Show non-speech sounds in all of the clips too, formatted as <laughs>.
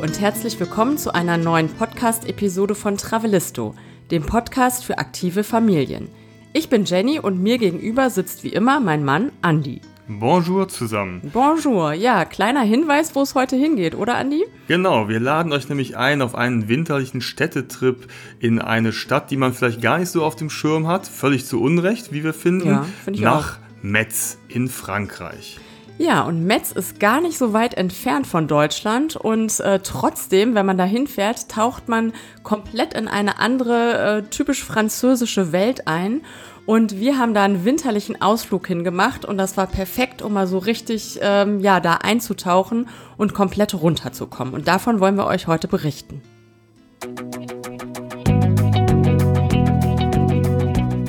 und herzlich willkommen zu einer neuen Podcast-Episode von Travelisto, dem Podcast für aktive Familien. Ich bin Jenny und mir gegenüber sitzt wie immer mein Mann Andy. Bonjour zusammen. Bonjour, ja, kleiner Hinweis, wo es heute hingeht, oder Andy? Genau, wir laden euch nämlich ein auf einen winterlichen Städtetrip in eine Stadt, die man vielleicht gar nicht so auf dem Schirm hat, völlig zu Unrecht, wie wir finden, Ja, finde ich nach Metz in Frankreich. Ja, und Metz ist gar nicht so weit entfernt von Deutschland und äh, trotzdem, wenn man da hinfährt, taucht man komplett in eine andere, äh, typisch französische Welt ein. Und wir haben da einen winterlichen Ausflug hingemacht und das war perfekt, um mal so richtig, ähm, ja, da einzutauchen und komplett runterzukommen. Und davon wollen wir euch heute berichten.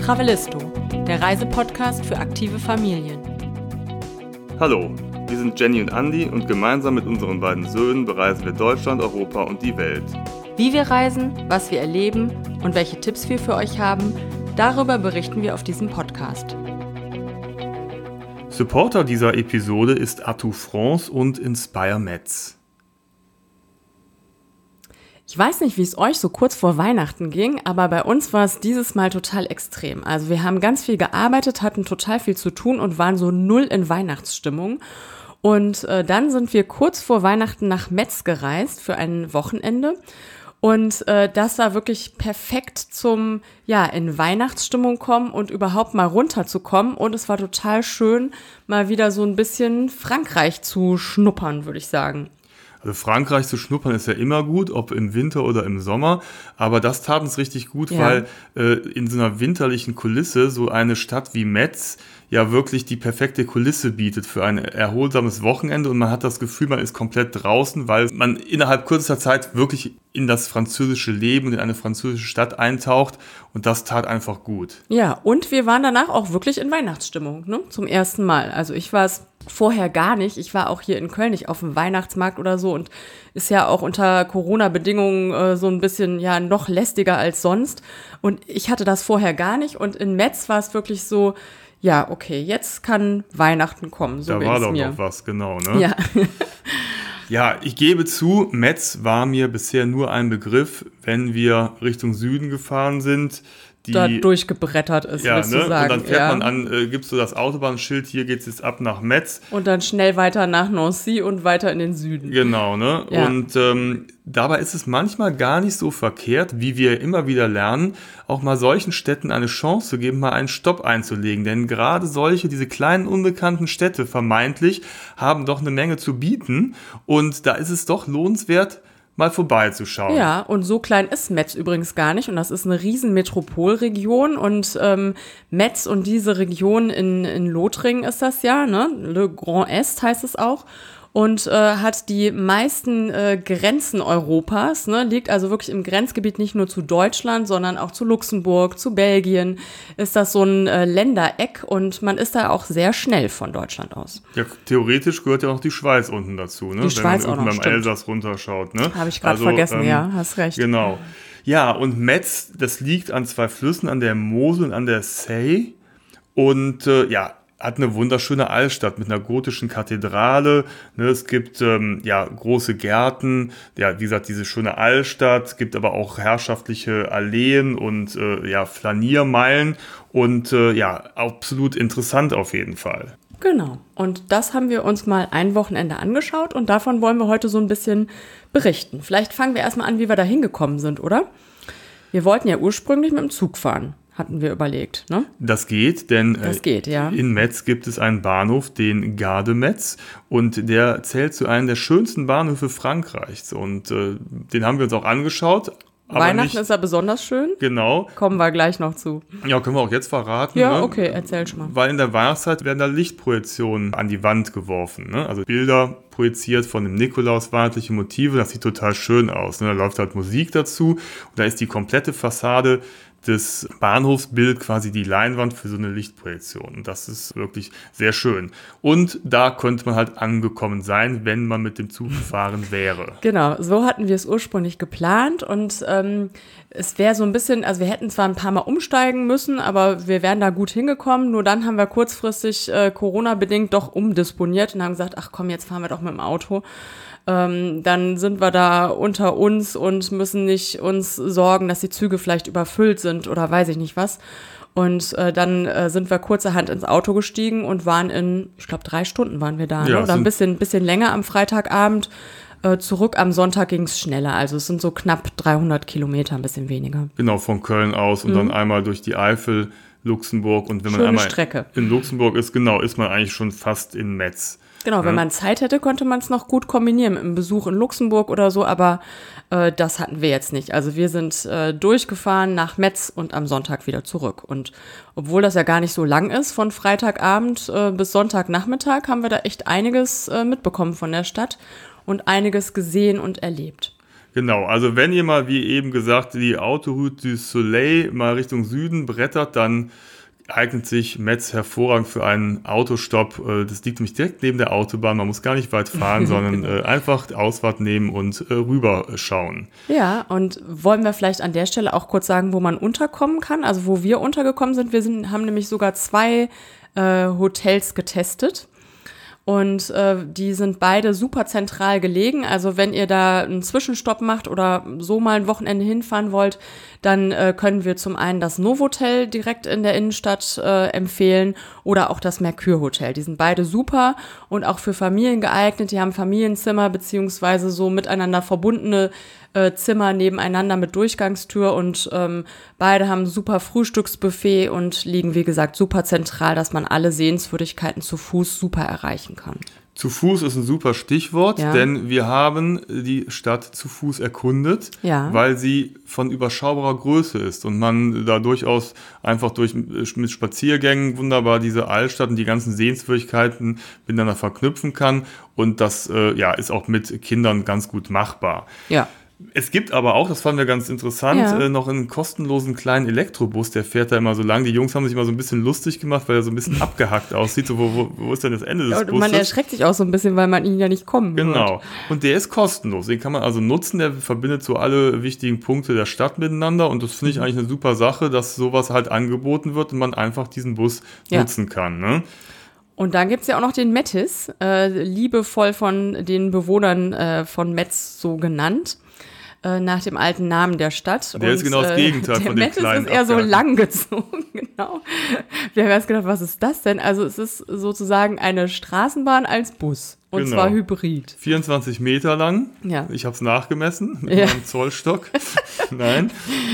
Travelisto, der Reisepodcast für aktive Familien. Hallo, wir sind Jenny und Andy und gemeinsam mit unseren beiden Söhnen bereisen wir Deutschland, Europa und die Welt. Wie wir reisen, was wir erleben und welche Tipps wir für euch haben, darüber berichten wir auf diesem Podcast. Supporter dieser Episode ist Atout France und Inspire Metz. Ich weiß nicht, wie es euch so kurz vor Weihnachten ging, aber bei uns war es dieses Mal total extrem. Also wir haben ganz viel gearbeitet, hatten total viel zu tun und waren so null in Weihnachtsstimmung. Und äh, dann sind wir kurz vor Weihnachten nach Metz gereist für ein Wochenende. Und äh, das war wirklich perfekt zum, ja, in Weihnachtsstimmung kommen und überhaupt mal runterzukommen. Und es war total schön, mal wieder so ein bisschen Frankreich zu schnuppern, würde ich sagen. Also Frankreich zu schnuppern ist ja immer gut, ob im Winter oder im Sommer. Aber das tat uns richtig gut, Ja. weil äh, in so einer winterlichen Kulisse so eine Stadt wie Metz ja wirklich die perfekte Kulisse bietet für ein erholsames Wochenende und man hat das Gefühl, man ist komplett draußen, weil man innerhalb kürzester Zeit wirklich in das französische Leben und in eine französische Stadt eintaucht und das tat einfach gut. Ja, und wir waren danach auch wirklich in Weihnachtsstimmung, ne? Zum ersten Mal. Also ich war es vorher gar nicht. Ich war auch hier in Köln nicht auf dem Weihnachtsmarkt oder so und ist ja auch unter Corona-Bedingungen äh, so ein bisschen ja noch lästiger als sonst. Und ich hatte das vorher gar nicht. Und in Metz war es wirklich so, ja, okay, jetzt kann Weihnachten kommen. So Da war doch mir. noch was, genau. Ne? Ja. <laughs> Ja, ich gebe zu, Metz war mir bisher nur ein Begriff, wenn wir Richtung Süden gefahren sind. Die, da durchgebrettert ist, ja, willst ne? du sagen. Und dann fährt ja. man an, äh, gibst du das Autobahnschild, hier geht's jetzt ab nach Metz. und dann schnell weiter nach Nancy und weiter in den Süden. Genau, ne? Ja. Und ähm, dabei ist es manchmal gar nicht so verkehrt, wie wir immer wieder lernen, auch mal solchen Städten eine Chance zu geben, mal einen Stopp einzulegen. Denn gerade solche, diese kleinen unbekannten Städte vermeintlich, haben doch eine Menge zu bieten. Und da ist es doch lohnenswert, mal vorbeizuschauen. Ja, und so klein ist Metz übrigens gar nicht. Und das ist eine riesen Metropolregion. Und ähm, Metz und diese Region in, in Lothringen ist das ja, ne? Le Grand Est heißt es auch. Und äh, hat die meisten äh, Grenzen Europas, ne? liegt also wirklich im Grenzgebiet nicht nur zu Deutschland, sondern auch zu Luxemburg, zu Belgien. Ist das so ein äh, Ländereck und man ist da auch sehr schnell von Deutschland aus. Ja, theoretisch gehört ja auch die Schweiz unten dazu, ne? Die Schweiz Wenn auch man noch, unten beim stimmt. Elsass runterschaut, ne? Habe ich gerade vergessen, ja, hast recht. Genau. Ja, und Metz, das liegt an zwei Flüssen, an der Mosel und an der Seine. Und äh, ja, hat eine wunderschöne Altstadt mit einer gotischen Kathedrale. Ne, es gibt ähm, ja große Gärten, ja, wie gesagt, diese schöne Altstadt, es gibt aber auch herrschaftliche Alleen und äh, ja, Flaniermeilen. Und äh, ja, absolut interessant auf jeden Fall. Genau. Und das haben wir uns mal ein Wochenende angeschaut und davon wollen wir heute so ein bisschen berichten. Vielleicht fangen wir erstmal an, wie wir da hingekommen sind, oder? Wir wollten ja ursprünglich mit dem Zug fahren, hatten wir überlegt, ne? Das geht, denn äh, Das geht, ja. in Metz gibt es einen Bahnhof, den Garde Metz, und der zählt zu einem der schönsten Bahnhöfe Frankreichs. Und äh, den haben wir uns auch angeschaut. Aber Weihnachten nicht ist ja besonders schön. genau. Kommen wir gleich noch zu. Ja, können wir auch jetzt verraten. Ja, ne? okay, erzähl schon mal. Weil in der Weihnachtszeit werden da Lichtprojektionen an die Wand geworfen. Ne? Also Bilder projiziert von dem Nikolaus, weihnachtliche Motive. Das sieht total schön aus. Ne? Da läuft halt Musik dazu. Und da ist die komplette Fassade des Bahnhofsbild quasi die Leinwand für so eine Lichtprojektion. Und das ist wirklich sehr schön. Und da könnte man halt angekommen sein, wenn man mit dem Zug gefahren wäre. Genau, so hatten wir es ursprünglich geplant und ähm, es wäre so ein bisschen, also wir hätten zwar ein paar Mal umsteigen müssen, aber wir wären da gut hingekommen. Nur dann haben wir kurzfristig äh, Corona-bedingt doch umdisponiert und haben gesagt, ach komm, jetzt fahren wir doch mit dem Auto. Ähm, dann sind wir da unter uns und müssen nicht uns sorgen, dass die Züge vielleicht überfüllt sind oder weiß ich nicht was. Und äh, dann äh, sind wir kurzerhand ins Auto gestiegen und waren in, ich glaube, drei Stunden waren wir da. Ne? Ja, Oder ein bisschen, bisschen länger am Freitagabend. Äh, zurück am Sonntag ging es schneller. Also es sind so knapp 300 Kilometer, ein bisschen weniger. Genau, von Köln aus und dann einmal durch die Eifel, Luxemburg und wenn man. Schöne einmal Strecke. in Luxemburg ist, genau, ist man eigentlich schon fast in Metz. Genau, wenn man Zeit hätte, konnte man es noch gut kombinieren mit einem Besuch in Luxemburg oder so, aber äh, das hatten wir jetzt nicht. Also wir sind äh, durchgefahren nach Metz und am Sonntag wieder zurück. Und obwohl das ja gar nicht so lang ist, von Freitagabend äh, bis Sonntagnachmittag, haben wir da echt einiges äh, mitbekommen von der Stadt und einiges gesehen und erlebt. Genau, also wenn ihr mal, wie eben gesagt, die Autoroute du Soleil mal Richtung Süden brettert, dann eignet sich Metz hervorragend für einen Autostopp. Äh, Das liegt nämlich direkt neben der Autobahn. Man muss gar nicht weit fahren, <laughs> sondern äh, einfach Ausfahrt nehmen und äh, rüberschauen. Ja, und wollen wir vielleicht an der Stelle auch kurz sagen, wo man unterkommen kann? Also wo wir untergekommen sind. Wir sind, haben nämlich sogar zwei äh, Hotels getestet. Und äh, die sind beide super zentral gelegen. Also wenn ihr da einen Zwischenstopp macht oder so mal ein Wochenende hinfahren wollt, dann äh, können wir zum einen das Novotel direkt in der Innenstadt äh, empfehlen oder auch das Mercure Hotel. Die sind beide super und auch für Familien geeignet. Die haben Familienzimmer beziehungsweise so miteinander verbundene äh, Zimmer nebeneinander mit Durchgangstür und ähm, beide haben super Frühstücksbuffet und liegen, wie gesagt, super zentral, dass man alle Sehenswürdigkeiten zu Fuß super erreichen kann. Zu Fuß ist ein super Stichwort, Ja. denn wir haben die Stadt zu Fuß erkundet, Ja. weil sie von überschaubarer Größe ist und man da durchaus einfach durch mit Spaziergängen wunderbar diese Altstadt und die ganzen Sehenswürdigkeiten miteinander verknüpfen kann und das äh, ja ist auch mit Kindern ganz gut machbar. Ja. Es gibt aber auch, das fanden wir ganz interessant, Ja. äh, noch einen kostenlosen kleinen Elektrobus, der fährt da immer so lang. Die Jungs haben sich mal so ein bisschen lustig gemacht, weil er so ein bisschen <laughs> abgehackt aussieht. So, wo, wo, wo ist denn das Ende des Und man Busses? erschreckt sich auch so ein bisschen, weil man ihn ja nicht kommen. Genau. Und der ist kostenlos. Den kann man also nutzen. Der verbindet so alle wichtigen Punkte der Stadt miteinander. Und das finde Mhm. ich eigentlich eine super Sache, dass sowas halt angeboten wird und man einfach diesen Bus Ja. nutzen kann. Ne? Und dann gibt's ja auch noch den Mettis, äh, liebevoll von den Bewohnern äh, von Metz so genannt. Äh, Nach dem alten Namen der Stadt. Der ist genau das Gegenteil der von dem Mettis kleinen ist eher so Abgehackten. langgezogen, <laughs> genau. Wir haben erst gedacht, was ist das denn? Also es ist sozusagen eine Straßenbahn als Bus. Und Genau. zwar Hybrid. 24 Meter lang. Ja. Ich habe es nachgemessen mit Ja. meinem Zollstock. <laughs> Nein.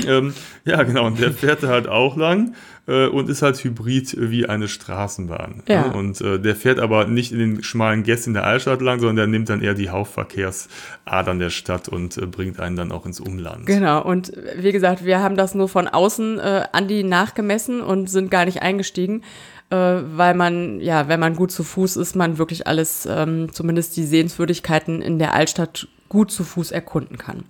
Ähm, ja, genau. Und der fährt da halt auch lang äh, und ist halt hybrid wie eine Straßenbahn. Ja. Ne? Und äh, der fährt aber nicht in den schmalen Gässchen der Altstadt lang, sondern der nimmt dann eher die Hauptverkehrsadern der Stadt und äh, bringt einen dann auch ins Umland. Genau, und wie gesagt, wir haben das nur von außen äh, an die nachgemessen und sind gar nicht eingestiegen, äh, weil man, ja, wenn man gut zu Fuß ist, man wirklich alles, ähm, zumindest die Sehenswürdigkeiten in der Altstadt gut zu Fuß erkunden kann.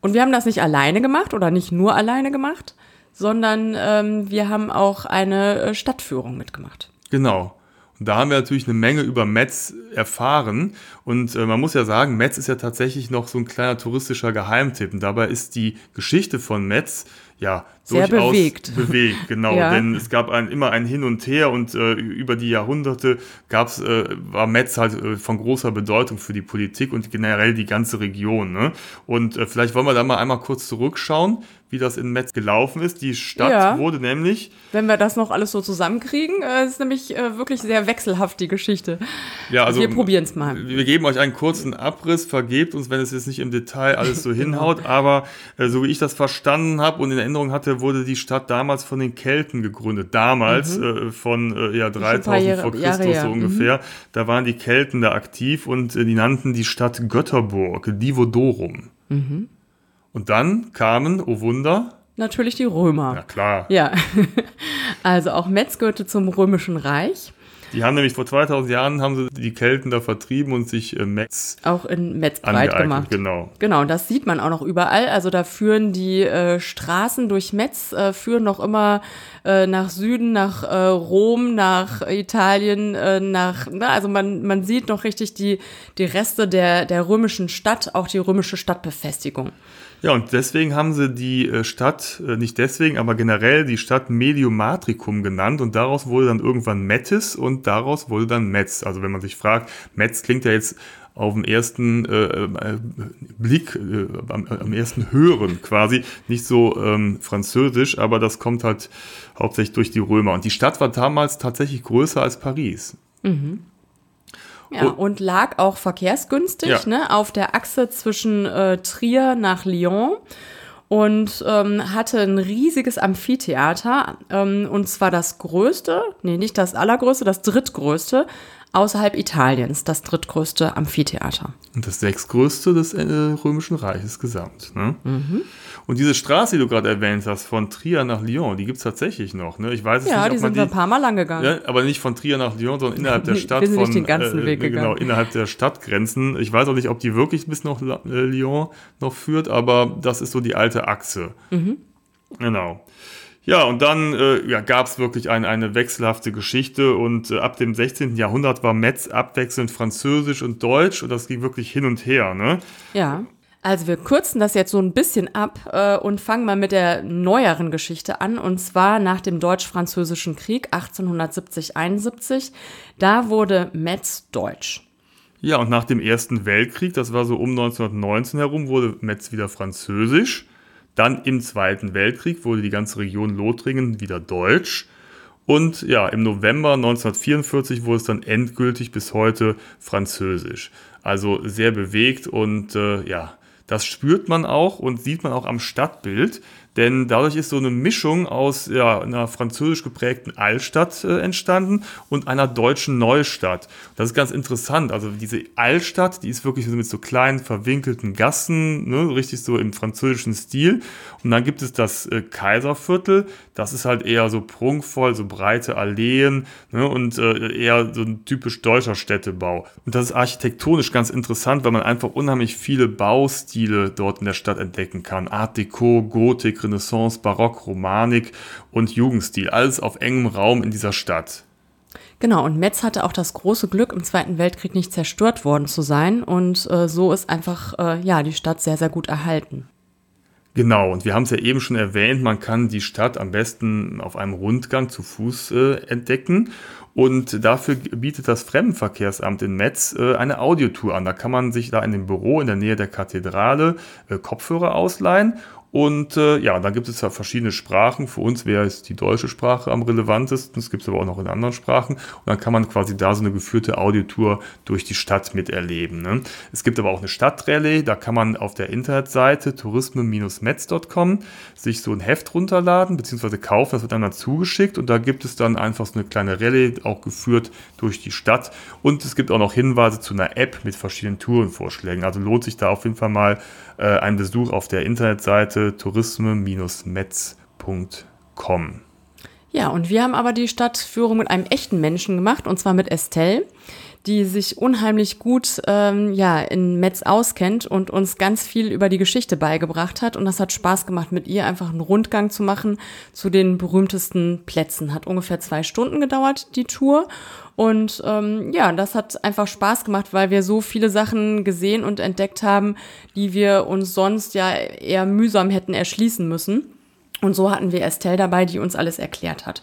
Und wir haben das nicht alleine gemacht oder nicht nur alleine gemacht, sondern ähm, wir haben auch eine äh, Stadtführung mitgemacht. Genau. Und da haben wir natürlich eine Menge über Metz erfahren. Und äh, man muss ja sagen, Metz ist ja tatsächlich noch so ein kleiner touristischer Geheimtipp. Und dabei ist die Geschichte von Metz ja Sehr durchaus bewegt. bewegt, genau. <laughs> Ja. Denn es gab ein, immer ein Hin und Her und äh, über die Jahrhunderte gab's, äh, war Metz halt äh, von großer Bedeutung für die Politik und generell die ganze Region. Ne? Und äh, vielleicht wollen wir da mal einmal kurz zurückschauen, wie das in Metz gelaufen ist. Die Stadt Ja. wurde nämlich Wenn wir das noch alles so zusammenkriegen, äh, ist nämlich äh, wirklich sehr wechselhaft die Geschichte. Ja, also wir probieren es mal. Wir geben euch einen kurzen Abriss, vergebt uns, wenn es jetzt nicht im Detail alles so <laughs> Genau. hinhaut, aber äh, so wie ich das verstanden habe und in Erinnerung hatte, wurde die Stadt damals von den Kelten gegründet. Damals, äh, von äh, ja, 3000 Mhm. Jahre- vor Christus Jahre her. so Mhm. ungefähr. Da waren die Kelten da aktiv und äh, die nannten die Stadt Götterburg, Divodorum. Mhm. Und dann kamen, oh Wunder, Natürlich die Römer. na klar, Ja, <laughs> also auch Metz gehörte zum Römischen Reich, die haben nämlich vor 2000 Jahren haben sie die Kelten da vertrieben und sich äh, Metz auch in Metz breit gemacht. Genau. Genau, und das sieht man auch noch überall. Also da führen die äh, Straßen durch Metz, äh, führen noch immer äh, nach Süden, nach äh, Rom, nach Italien, äh, nach, na, also man, man sieht noch richtig die, die Reste der, der römischen Stadt, auch die römische Stadtbefestigung. Ja, und deswegen haben sie die äh, Stadt, äh, nicht deswegen, aber generell die Stadt Mediumatricum genannt und daraus wurde dann irgendwann Mettis und daraus wurde dann Metz. Also wenn man sich fragt, Metz klingt ja jetzt auf den ersten äh, äh, Blick, äh, am, am, ersten Hören quasi, nicht so ähm, französisch, aber das kommt halt hauptsächlich durch die Römer. Und die Stadt war damals tatsächlich größer als Paris. Mhm. Ja, und, lag auch verkehrsgünstig ja. ne, auf der Achse zwischen äh, Trier nach Lyon und ähm, hatte ein riesiges Amphitheater ähm, und zwar das größte, nee, nicht das allergrößte, das drittgrößte außerhalb Italiens das drittgrößte Amphitheater. Und das sechstgrößte des äh, Römischen Reiches gesamt. Ne? Mhm. Und diese Straße, die du gerade erwähnt hast, von Trier nach Lyon, die gibt es tatsächlich noch. Ne? Ich weiß ja, nicht, die sind wir ein paar Mal lang gegangen. Ja, aber nicht von Trier nach Lyon, sondern innerhalb der <laughs> Stadt. wir sind von, nicht den ganzen äh, Weg gegangen. Genau, innerhalb der Stadtgrenzen. Ich weiß auch nicht, ob die wirklich bis nach äh, Lyon noch führt, aber das ist so die alte Achse. Mhm. Genau. Ja, und dann äh, ja, gab es wirklich ein, eine wechselhafte Geschichte und äh, ab dem 16. Jahrhundert war Metz abwechselnd Französisch und Deutsch und das ging wirklich hin und her. Ne? Ja. Also wir kürzen das jetzt so ein bisschen ab äh, und fangen mal mit der neueren Geschichte an. Und zwar nach dem Deutsch-Französischen Krieg 1870-71. Da wurde Metz deutsch. Ja, und nach dem Ersten Weltkrieg, das war so um 1919 herum, wurde Metz wieder französisch. Dann im Zweiten Weltkrieg wurde die ganze Region Lothringen wieder deutsch. Und ja, im November 1944 wurde es dann endgültig bis heute französisch. Also sehr bewegt und äh, ja, das spürt man auch und sieht man auch am Stadtbild. Denn dadurch ist so eine Mischung aus ja, einer französisch geprägten Altstadt äh, entstanden und einer deutschen Neustadt. Das ist ganz interessant. Also diese Altstadt, die ist wirklich mit so kleinen verwinkelten Gassen, ne, richtig so im französischen Stil. Und dann gibt es das äh, Kaiserviertel. Das ist halt eher so prunkvoll, so breite Alleen ne, und äh, eher so ein typisch deutscher Städtebau. Und das ist architektonisch ganz interessant, weil man einfach unheimlich viele Baustile dort in der Stadt entdecken kann. Art Deco, Gotik, Renaissance, Barock, Romanik und Jugendstil. Alles auf engem Raum in dieser Stadt. Genau, und Metz hatte auch das große Glück, im Zweiten Weltkrieg nicht zerstört worden zu sein. Und äh, so ist einfach äh, ja, die Stadt sehr, sehr gut erhalten. Genau, und wir haben es ja eben schon erwähnt, man kann die Stadt am besten auf einem Rundgang zu Fuß äh, entdecken. Und dafür bietet das Fremdenverkehrsamt in Metz äh, eine Audiotour an. Da kann man sich da in dem Büro in der Nähe der Kathedrale äh, Kopfhörer ausleihen und äh, ja, dann gibt es ja verschiedene Sprachen. Für uns wäre es die deutsche Sprache am relevantesten. Es gibt es aber auch noch in anderen Sprachen. Und dann kann man quasi da so eine geführte Audiotour durch die Stadt miterleben. Ne? Es gibt aber auch eine Stadtrallye. Da kann man auf der Internetseite tourisme-metz.com sich so ein Heft runterladen bzw. kaufen. Das wird einem dann zugeschickt. Und da gibt es dann einfach so eine kleine Rallye, auch geführt durch die Stadt. Und es gibt auch noch Hinweise zu einer App mit verschiedenen Tourenvorschlägen. Also lohnt sich da auf jeden Fall mal äh, ein Besuch auf der Internetseite tourisme-metz.com. Ja, und wir haben aber die Stadtführung mit einem echten Menschen gemacht, und zwar mit Estelle, die sich unheimlich gut ähm, ja, in Metz auskennt und uns ganz viel über die Geschichte beigebracht hat. Und das hat Spaß gemacht, mit ihr einfach einen Rundgang zu machen zu den berühmtesten Plätzen. Hat ungefähr zwei Stunden gedauert, die Tour. Und ähm, ja, das hat einfach Spaß gemacht, weil wir so viele Sachen gesehen und entdeckt haben, die wir uns sonst ja eher mühsam hätten erschließen müssen. Und so hatten wir Estelle dabei, die uns alles erklärt hat.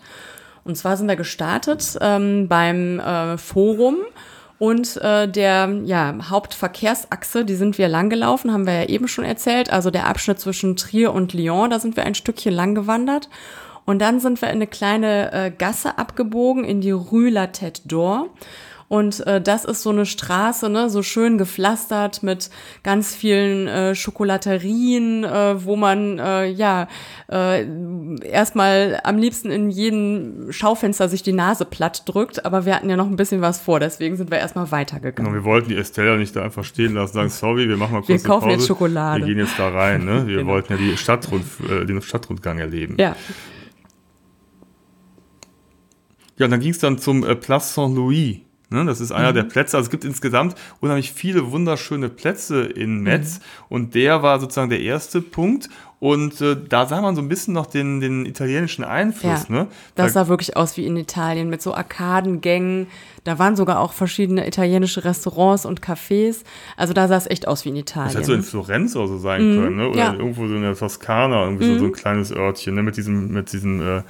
Und zwar sind wir gestartet ähm, beim äh, Forum und äh, der ja, Hauptverkehrsachse, die sind wir langgelaufen, haben wir ja eben schon erzählt. Also der Abschnitt zwischen Trier und Lyon, da sind wir ein Stückchen lang gewandert. Und dann sind wir in eine kleine äh, Gasse abgebogen in die Rue La Tête d'Or. Und äh, das ist so eine Straße, ne, so schön gepflastert mit ganz vielen äh, Schokolaterien, äh, wo man äh, ja äh, erstmal am liebsten in jedem Schaufenster sich die Nase platt drückt. Aber wir hatten ja noch ein bisschen was vor, deswegen sind wir erstmal weitergegangen. Genau, wir wollten die Estella nicht da einfach stehen lassen, sagen, sorry, wir machen mal kurz Wir kaufen Pause. jetzt Schokolade. Wir gehen jetzt da rein, ne? Wir <laughs> genau. wollten ja die Stadtrund, äh, den Stadtrundgang erleben. Ja. Ja, dann ging es dann zum äh, Place Saint-Louis. Ne, das ist einer mhm. der Plätze. Also es gibt insgesamt unheimlich viele wunderschöne Plätze in Metz. Mhm. Und der war sozusagen der erste Punkt. Und äh, da sah man so ein bisschen noch den, den italienischen Einfluss. Ja, ne? Das sah wirklich aus wie in Italien mit so Arkadengängen. Da waren sogar auch verschiedene italienische Restaurants und Cafés. Also da sah es echt aus wie in Italien. Das hätte so in Florenz oder so sein mhm, können, ne? Oder ja. irgendwo so in der Toskana, irgendwie mhm. so, so ein kleines Örtchen, ne? Mit diesem, mit diesem äh,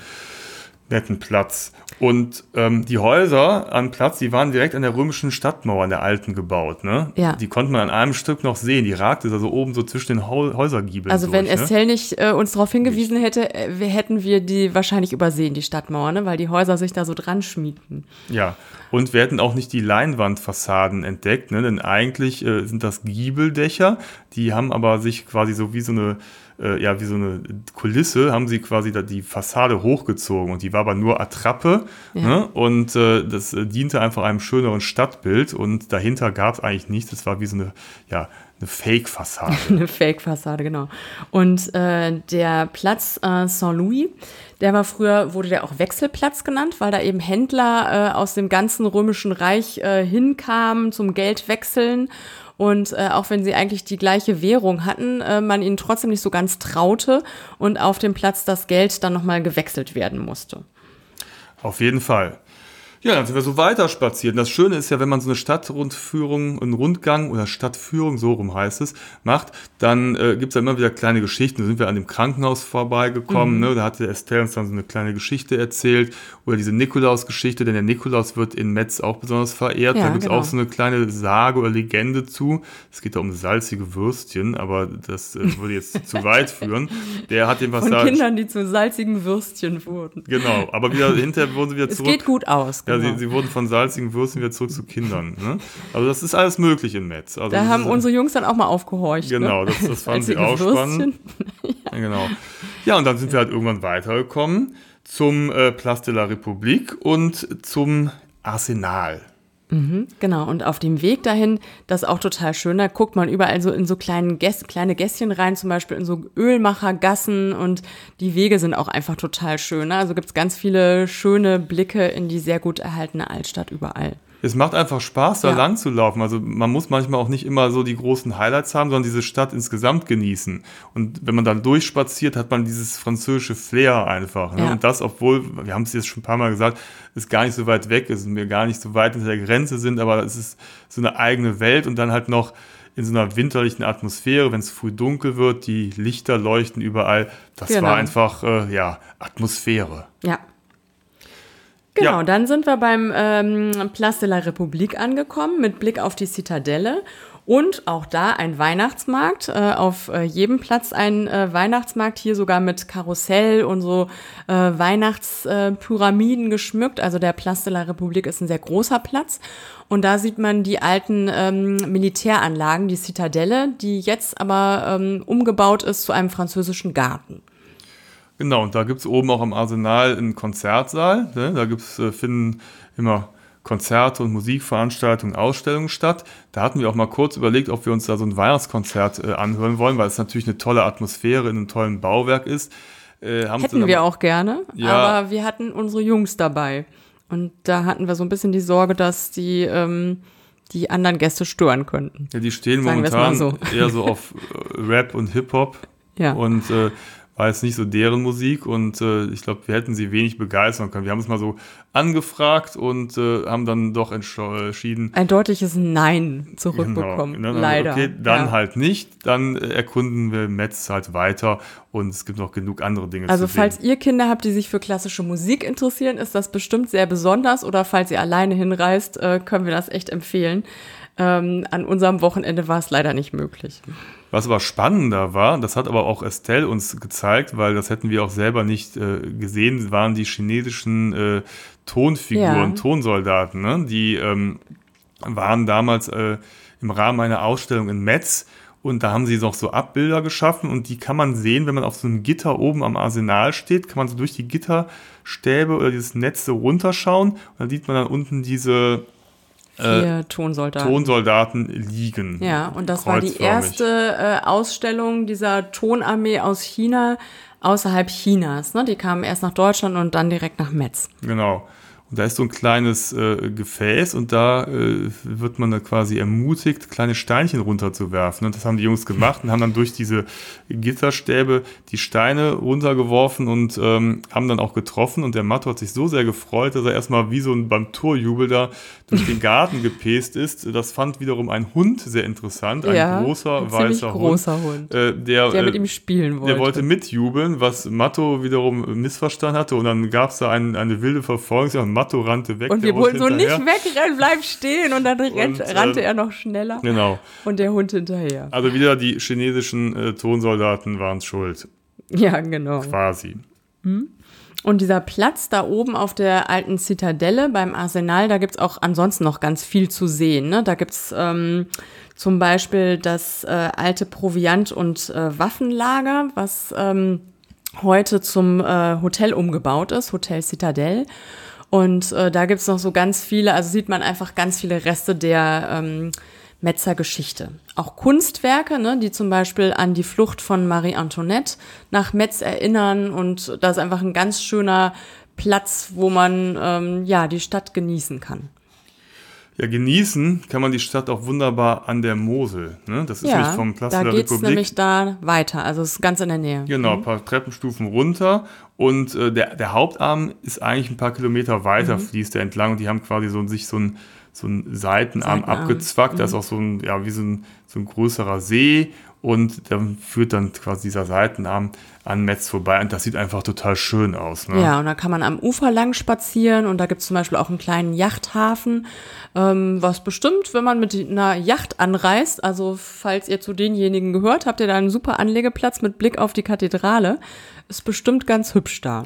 netten Platz. Und ähm, die Häuser am Platz, die waren direkt an der römischen Stadtmauer, an der alten gebaut. Ne? Ja. Die konnte man an einem Stück noch sehen. Die ragte also oben so zwischen den Häusergiebeln. Also durch, wenn ne? Estelle nicht äh, uns darauf hingewiesen hätte, äh, hätten wir die wahrscheinlich übersehen, die Stadtmauer, ne? weil die Häuser sich da so dran schmiegten. Ja, und wir hätten auch nicht die Leinwandfassaden entdeckt, ne? denn eigentlich äh, sind das Giebeldächer, die haben aber sich quasi so wie so eine äh, ja, wie so eine Kulisse, haben sie quasi da die Fassade hochgezogen und die war aber nur Attrappe ja. ne? und äh, das äh, diente einfach einem schöneren Stadtbild und dahinter gab es eigentlich nichts, das war wie so eine, ja, eine Fake-Fassade. <laughs> eine Fake-Fassade, genau. Und äh, der Platz äh, Saint-Louis, der war früher, wurde der auch Wechselplatz genannt, weil da eben Händler äh, aus dem ganzen römischen Reich äh, hinkamen zum Geld wechseln und äh, auch wenn sie eigentlich die gleiche Währung hatten, äh, man ihnen trotzdem nicht so ganz traute und auf dem Platz das Geld dann nochmal gewechselt werden musste. Auf jeden Fall. Ja, dann sind wir so weiter spaziert. das Schöne ist ja, wenn man so eine Stadtrundführung, einen Rundgang oder Stadtführung, so rum heißt es, macht, dann äh, gibt es ja immer wieder kleine Geschichten. Da sind wir an dem Krankenhaus vorbeigekommen, mhm. ne? da hatte Estelle uns dann so eine kleine Geschichte erzählt. Oder diese Nikolaus-Geschichte, denn der Nikolaus wird in Metz auch besonders verehrt. Ja, da gibt es genau. auch so eine kleine Sage oder Legende zu. Es geht da um salzige Würstchen, aber das äh, würde jetzt zu <laughs> weit führen. Der hat was Von da Kindern, die zu salzigen Würstchen wurden. Genau, aber wieder hinterher wurden sie wieder zurück. Es geht gut aus. Ja, genau. sie, sie, wurden von salzigen Würsten wieder zurück zu Kindern. Ne? Also das ist alles möglich in Metz. Also da haben unsere Jungs dann auch mal aufgehorcht. Ne? Genau, ne? das, das fanden sie auch spannend. <laughs> ja. Genau. Ja, und dann sind wir halt irgendwann weitergekommen zum äh, Place de la République und zum Arsenal. Mhm, genau, und auf dem Weg dahin, das ist auch total schön, da guckt man überall so in so kleinen Gäs kleine Gässchen rein, zum Beispiel in so Ölmachergassen und die Wege sind auch einfach total schön. Ne? Also gibt es ganz viele schöne Blicke in die sehr gut erhaltene Altstadt überall es macht einfach Spaß, da ja. lang zu laufen. Also man muss manchmal auch nicht immer so die großen Highlights haben, sondern diese Stadt insgesamt genießen. Und wenn man dann durchspaziert, hat man dieses französische Flair einfach. Ne? Ja. Und das, obwohl, wir haben es jetzt schon ein paar Mal gesagt, es gar nicht so weit weg ist und wir gar nicht so weit hinter der Grenze sind, aber es ist so eine eigene Welt und dann halt noch in so einer winterlichen Atmosphäre, wenn es früh dunkel wird, die Lichter leuchten überall. Das genau. war einfach, äh, ja, Atmosphäre. Ja, Genau, ja. dann sind wir beim ähm, Place de la République angekommen mit Blick auf die Zitadelle. Und auch da ein Weihnachtsmarkt, äh, auf äh, jedem Platz ein äh, Weihnachtsmarkt, hier sogar mit Karussell und so äh, Weihnachtspyramiden geschmückt. Also der Place de la République ist ein sehr großer Platz. Und da sieht man die alten ähm, Militäranlagen, die Zitadelle, die jetzt aber ähm, umgebaut ist zu einem französischen Garten. Genau, und da gibt es oben auch am Arsenal einen Konzertsaal. Ne? Da gibt's, äh, finden immer Konzerte und Musikveranstaltungen, Ausstellungen statt. Da hatten wir auch mal kurz überlegt, ob wir uns da so ein Weihnachtskonzert äh, anhören wollen, weil es natürlich eine tolle Atmosphäre in einem tollen Bauwerk ist. Äh, Hätten wir auch gerne, ja. aber wir hatten unsere Jungs dabei. Und da hatten wir so ein bisschen die Sorge, dass die ähm, die anderen Gäste stören könnten. Ja, die stehen Sagen momentan so. eher so auf äh, Rap und Hip-Hop. Ja. Und äh, war jetzt nicht so deren Musik und äh, ich glaube, wir hätten sie wenig begeistern können. Wir haben es mal so angefragt und äh, haben dann doch entschieden. Ein deutliches Nein zurückbekommen. Genau. Leider. Okay, dann ja. halt nicht. Dann äh, erkunden wir Metz halt weiter und es gibt noch genug andere Dinge also zu sehen. Also, falls ihr Kinder habt, die sich für klassische Musik interessieren, ist das bestimmt sehr besonders. Oder falls ihr alleine hinreist, äh, können wir das echt empfehlen. Ähm, an unserem Wochenende war es leider nicht möglich. Was aber spannender war, das hat aber auch Estelle uns gezeigt, weil das hätten wir auch selber nicht äh, gesehen, waren die chinesischen äh, Tonfiguren, ja. Tonsoldaten. Ne? Die ähm, waren damals äh, im Rahmen einer Ausstellung in Metz und da haben sie noch so Abbilder geschaffen und die kann man sehen, wenn man auf so einem Gitter oben am Arsenal steht, kann man so durch die Gitterstäbe oder dieses Netz so runterschauen und dann sieht man dann unten diese Vier äh, Tonsoldaten. Tonsoldaten liegen. Ja, und das war die erste äh, Ausstellung dieser Tonarmee aus China außerhalb Chinas. Ne? Die kamen erst nach Deutschland und dann direkt nach Metz. Genau. Und da ist so ein kleines äh, Gefäß und da äh, wird man da quasi ermutigt, kleine Steinchen runterzuwerfen. Und das haben die Jungs gemacht und haben dann durch diese Gitterstäbe die Steine runtergeworfen und ähm, haben dann auch getroffen. Und der Matto hat sich so sehr gefreut, dass er erstmal wie so ein beim Torjubel da durch den Garten gepäst ist. Das fand wiederum ein Hund sehr interessant, ein Ja, großer ein weißer großer Hund, äh, der, der mit äh, ihm spielen wollte. der wollte mitjubeln, was Matto wiederum missverstanden hatte. Und dann gab es da ein, eine wilde Verfolgung. Und Matto rannte weg. und wir Hund wollten so nicht wegrennen, bleib stehen. Und dann <laughs> Und, äh, rannte er noch schneller. Genau. Und der Hund hinterher. Also wieder die chinesischen äh, Tonsoldaten waren schuld, Ja, genau. quasi. Und dieser Platz da oben auf der alten Zitadelle beim Arsenal, da gibt's auch ansonsten noch ganz viel zu sehen. Ne? Da gibt's ähm, zum Beispiel das äh, alte Proviant- und äh, Waffenlager, was ähm, heute zum äh, Hotel umgebaut ist, Hotel Citadel. Und äh, da gibt's noch so ganz viele, also sieht man einfach ganz viele Reste der ähm, Metzer Geschichte. Auch Kunstwerke, ne, die zum Beispiel an die Flucht von Marie Antoinette nach Metz erinnern. Und da ist einfach ein ganz schöner Platz, wo man ähm, ja die Stadt genießen kann. Ja, genießen kann man die Stadt auch wunderbar an der Mosel. Ne? Das ist ja, nicht vom Platz da der geht's Republik. nämlich da weiter. Also es ist ganz in der Nähe. Genau, ein paar Treppenstufen runter und äh, der, der Hauptarm ist eigentlich ein paar Kilometer weiter, Mhm. fließt er entlang und die haben quasi so sich so ein so ein Seitenarm, Seitenarm. abgezwackt, da Mhm. ist auch so ein, ja, wie so ein, so ein größerer See und dann führt dann quasi dieser Seitenarm an Metz vorbei und das sieht einfach total schön aus. Ne? Ja, und da kann man am Ufer lang spazieren und da gibt's zum Beispiel auch einen kleinen Yachthafen, ähm, was bestimmt, wenn man mit einer Yacht anreist, also falls ihr zu denjenigen gehört, habt ihr da einen super Anlegeplatz mit Blick auf die Kathedrale. Ist bestimmt ganz hübsch da.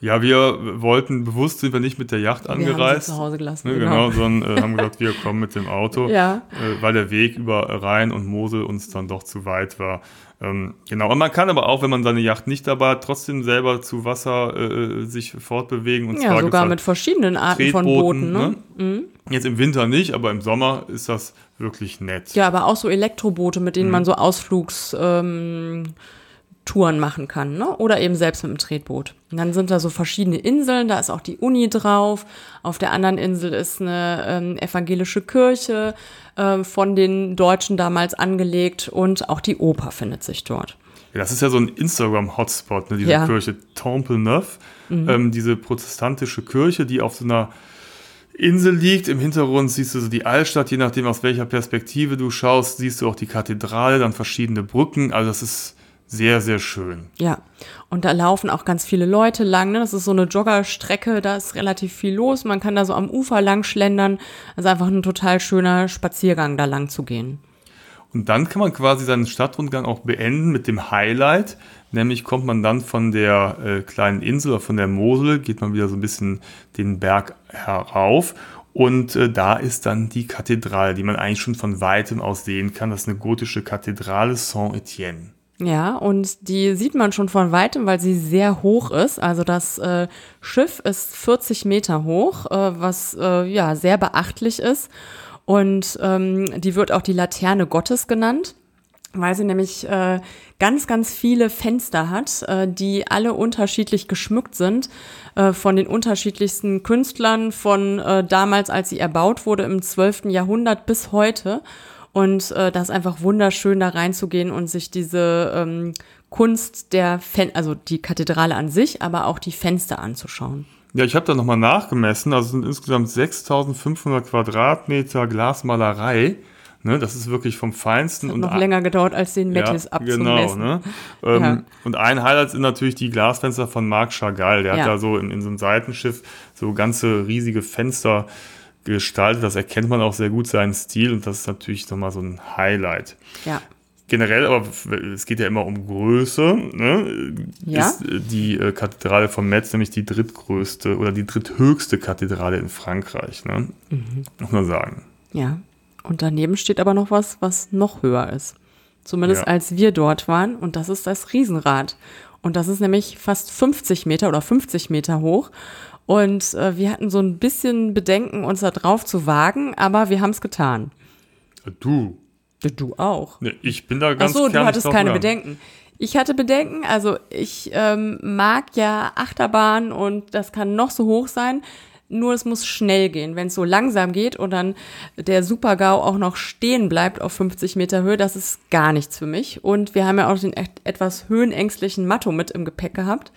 Ja, wir wollten, bewusst sind wir nicht mit der Yacht Wir haben sie angereist. zu Hause gelassen. Ne, genau, sondern äh, haben gesagt, wir kommen mit dem Auto, <laughs> Ja. äh, weil der Weg über Rhein und Mosel uns dann doch zu weit war. Ähm, genau, und man kann aber auch, wenn man seine Yacht nicht dabei hat, trotzdem selber zu Wasser äh, sich fortbewegen. Und Ja, zwar sogar gibt's mit verschiedenen Arten von Booten. Ne? ne? Jetzt im Winter nicht, aber im Sommer ist das wirklich nett. Ja, aber auch so Elektroboote, mit denen man so Ausflugstouren ähm, Touren machen kann, ne? Oder eben selbst mit dem Tretboot. Und dann sind da so verschiedene Inseln, da ist auch die Uni drauf. Auf der anderen Insel ist eine ähm, evangelische Kirche ähm, von den Deutschen damals angelegt und auch die Oper findet sich dort. Ja, das ist ja so ein Instagram-Hotspot, ne, diese Ja. Kirche Temple Neuf, ähm, diese protestantische Kirche, die auf so einer Insel liegt. Im Hintergrund siehst du so die Altstadt, je nachdem aus welcher Perspektive du schaust, siehst du auch die Kathedrale, dann verschiedene Brücken. Also das ist sehr, sehr schön. Ja, und da laufen auch ganz viele Leute lang. Ne? Das ist so eine Joggerstrecke, da ist relativ viel los. Man kann da so am Ufer lang schlendern. Ist einfach ein total schöner Spaziergang, da lang zu gehen. Und dann kann man quasi seinen Stadtrundgang auch beenden mit dem Highlight. Nämlich kommt man dann von der äh, kleinen Insel oder von der Mosel, geht man wieder so ein bisschen den Berg herauf. Und äh, da ist dann die Kathedrale, die man eigentlich schon von weitem aus sehen kann. Das ist eine gotische Kathedrale Saint-Étienne. Ja, und die sieht man schon von weitem, weil sie sehr hoch ist. Also das äh, Schiff ist 40 Meter hoch, äh, was äh, ja sehr beachtlich ist. Und ähm, die wird auch die Laterne Gottes genannt, weil sie nämlich äh, ganz, ganz viele Fenster hat, äh, die alle unterschiedlich geschmückt sind äh, von den unterschiedlichsten Künstlern von äh, damals, als sie erbaut wurde im 12. Jahrhundert bis heute. Und äh, das ist einfach wunderschön, da reinzugehen und sich diese ähm, Kunst der, Fen also die Kathedrale an sich, aber auch die Fenster anzuschauen. Ja, ich habe da nochmal nachgemessen. Also es sind insgesamt 6500 Quadratmeter Glasmalerei. Ne, das ist wirklich vom Feinsten. und Noch länger gedauert, als den Metis ja, abzumessen. Genau, ne? Ähm, Ja. Und ein Highlight sind natürlich die Glasfenster von Marc Chagall. Der Ja. hat da so in, in so einem Seitenschiff so ganze riesige Fenster gestaltet. Das erkennt man auch sehr gut seinen Stil und das ist natürlich nochmal so ein Highlight. Ja. Generell, aber es geht ja immer um Größe, ne? Ja. ist äh, die äh, Kathedrale von Metz nämlich die drittgrößte oder die dritthöchste Kathedrale in Frankreich, ne? Mhm. Muss man sagen. Ja. Und daneben steht aber noch was, was noch höher ist. Zumindest Ja. als wir dort waren. Und das ist das Riesenrad. Und das ist nämlich fast 50 Meter oder 50 Meter hoch. Und äh, wir hatten so ein bisschen Bedenken, uns da drauf zu wagen, aber wir haben es getan. Du, Du auch. ne, ich bin da Ach ganz so, du hattest keine gegangen. Bedenken. Ich hatte Bedenken, also ich ähm, mag ja Achterbahn und das kann noch so hoch sein. nur es muss schnell gehen. Wenn es so langsam geht und dann der Super-GAU auch noch stehen bleibt auf 50 Meter Höhe, das ist gar nichts für mich. Und wir haben ja auch den etwas höhenängstlichen Matto mit im Gepäck gehabt.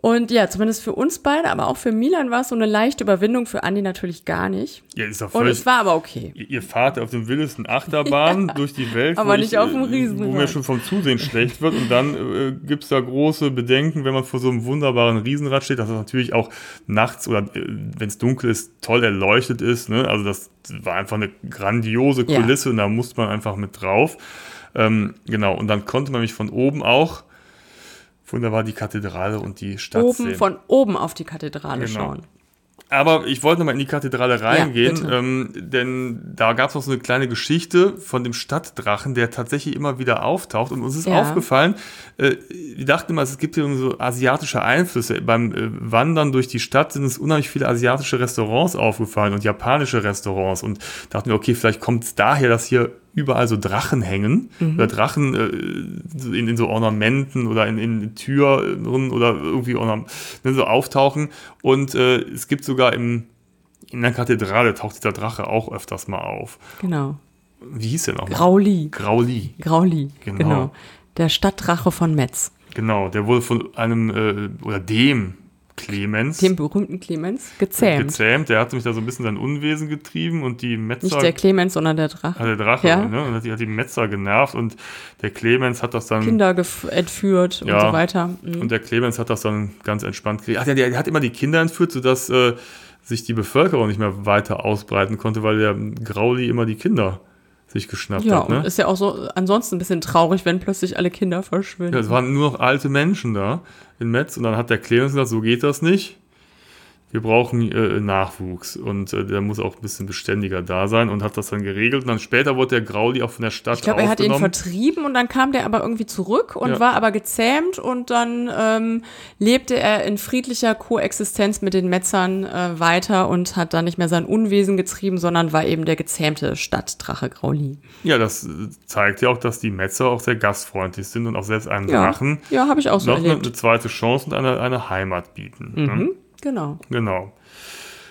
Und ja, zumindest für uns beide, aber auch für Milan war es so eine leichte Überwindung, für Andi natürlich gar nicht. Ja, ist doch Und es war aber okay. Ihr ihr fahrt auf den wildesten Achterbahnen <laughs> Ja. durch die Welt. Aber wo nicht ich, auf dem äh, Riesenrad. Wo mir schon vom Zusehen schlecht wird. Und dann äh, gibt es da große Bedenken, wenn man vor so einem wunderbaren Riesenrad steht, dass es natürlich auch nachts oder äh, wenn es dunkel ist, toll erleuchtet ist. Ne? Also das war einfach eine grandiose Ja. Kulisse und da musste man einfach mit drauf. Ähm, genau, und dann konnte man mich von oben auch wunderbar die Kathedrale und die Stadt Oben sehen. von oben auf die Kathedrale Genau. schauen. Aber ich wollte nochmal in die Kathedrale reingehen, bitte. ähm, denn da gab es noch so eine kleine Geschichte von dem Stadtdrachen, der tatsächlich immer wieder auftaucht. Und uns ist Ja. aufgefallen, äh, wir dachten immer, es gibt hier so asiatische Einflüsse. Beim äh, Wandern durch die Stadt sind uns unheimlich viele asiatische Restaurants aufgefallen und japanische Restaurants. Und dachten wir, okay, vielleicht kommt es daher, dass hier überall so Drachen hängen oder Drachen äh, in, in so Ornamenten oder in, in Türen oder irgendwie Ornam ne, so auftauchen. Und äh, es gibt sogar im, in der Kathedrale taucht dieser Drache auch öfters mal auf. Genau. Wie hieß der nochmal? Grauli. Grauli. Grauli. Genau. Genau. Der Stadtdrache von Metz. Genau, der wurde von einem äh, oder dem Clemens Dem berühmten Clemens. Gezähmt. gezähmt. Der hat mich da so ein bisschen sein Unwesen getrieben und die Metzer Nicht der Clemens, sondern der Drache. Ah, der Drache, Ja. ne? Und hat die, hat die Metzer genervt und der Clemens hat das dann. Kinder entführt Ja. und so weiter. Mhm. Und der Clemens hat das dann ganz entspannt gekriegt. Ach, der, der, der hat immer die Kinder entführt, sodass äh, sich die Bevölkerung nicht mehr weiter ausbreiten konnte, weil der Grauli immer die Kinder sich geschnappt Ja, hat. Ne? und ist ja auch so ansonsten ein bisschen traurig, wenn plötzlich alle Kinder verschwinden. Ja, es waren nur noch alte Menschen da in Metz und dann hat der Clemens gesagt, so geht das nicht. Wir brauchen äh, Nachwuchs und äh, der muss auch ein bisschen beständiger da sein und hat das dann geregelt. Und dann später wurde der Grauli auch von der Stadt ich glaube, er hat ihn vertrieben und dann kam der aber irgendwie zurück und Ja. war aber gezähmt und dann ähm, lebte er in friedlicher Koexistenz mit den Metzern äh, weiter und hat dann nicht mehr sein Unwesen getrieben, sondern war eben der gezähmte Stadtdrache Grauli. Ja, das äh, zeigt ja auch, dass die Metzer auch sehr gastfreundlich sind und auch selbst einem Ja, Drachen ja habe ich auch so noch eine, erlebt. eine zweite Chance und eine, eine Heimat bieten. Ne? Genau. Genau.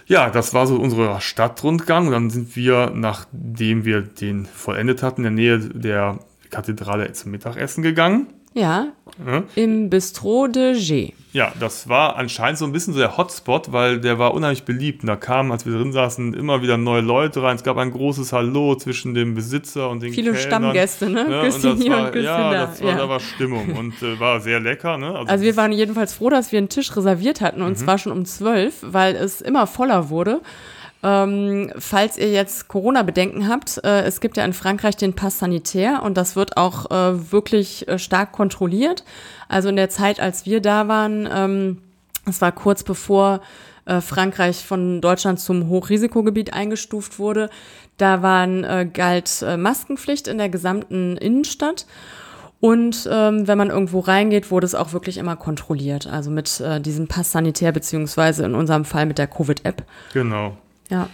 Ja, das war so unser Stadtrundgang. Und dann sind wir, nachdem wir den vollendet hatten, in der Nähe der Kathedrale zum Mittagessen gegangen. Ja, Ja. im Bistro de G. Ja, das war anscheinend so ein bisschen so der Hotspot, weil der war unheimlich beliebt. Und da kamen, als wir drin saßen, immer wieder neue Leute rein. Es gab ein großes Hallo zwischen dem Besitzer und den Viele Kellnern. Stammgäste, ne? Ja, Küsschen und das war, und Küsschen ja, da. Das war, Ja. Da war Stimmung und äh, war sehr lecker. Ne? Also wir waren jedenfalls froh, dass wir einen Tisch reserviert hatten und zwar schon um zwölf, weil es immer voller wurde. Ähm, falls ihr jetzt Corona-Bedenken habt, äh, es gibt ja in Frankreich den Pass Sanitär und das wird auch äh, wirklich äh, stark kontrolliert. Also in der Zeit, als wir da waren, ähm, es war kurz bevor äh, Frankreich von Deutschland zum Hochrisikogebiet eingestuft wurde, da waren, äh, galt äh, Maskenpflicht in der gesamten Innenstadt. Und ähm, wenn man irgendwo reingeht, wurde es auch wirklich immer kontrolliert. Also mit äh, diesem Pass sanitär, beziehungsweise in unserem Fall mit der Covid-App. Genau. Ja.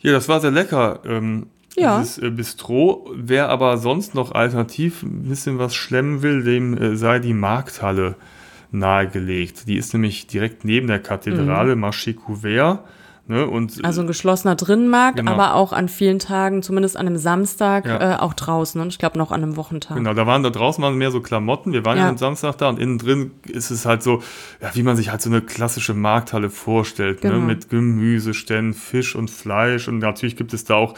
Ja, das war sehr lecker. Ähm, Ja. Dieses äh, Bistro. Wer aber sonst noch alternativ ein bisschen was schlemmen will, dem äh, sei die Markthalle nahegelegt. Die ist nämlich direkt neben der Kathedrale, Marché Couvert. Ne? Und Mhm. Also ein geschlossener Drinnenmarkt, Genau. aber auch an vielen Tagen, zumindest an einem Samstag, Ja. äh, auch draußen. Und ich glaube noch an einem Wochentag. Genau, da waren da draußen waren mehr so Klamotten. Wir waren ja, am Samstag da und innen drin ist es halt so, ja, wie man sich halt so eine klassische Markthalle vorstellt, ne? Genau. mit Gemüseständen, Fisch und Fleisch und natürlich gibt es da auch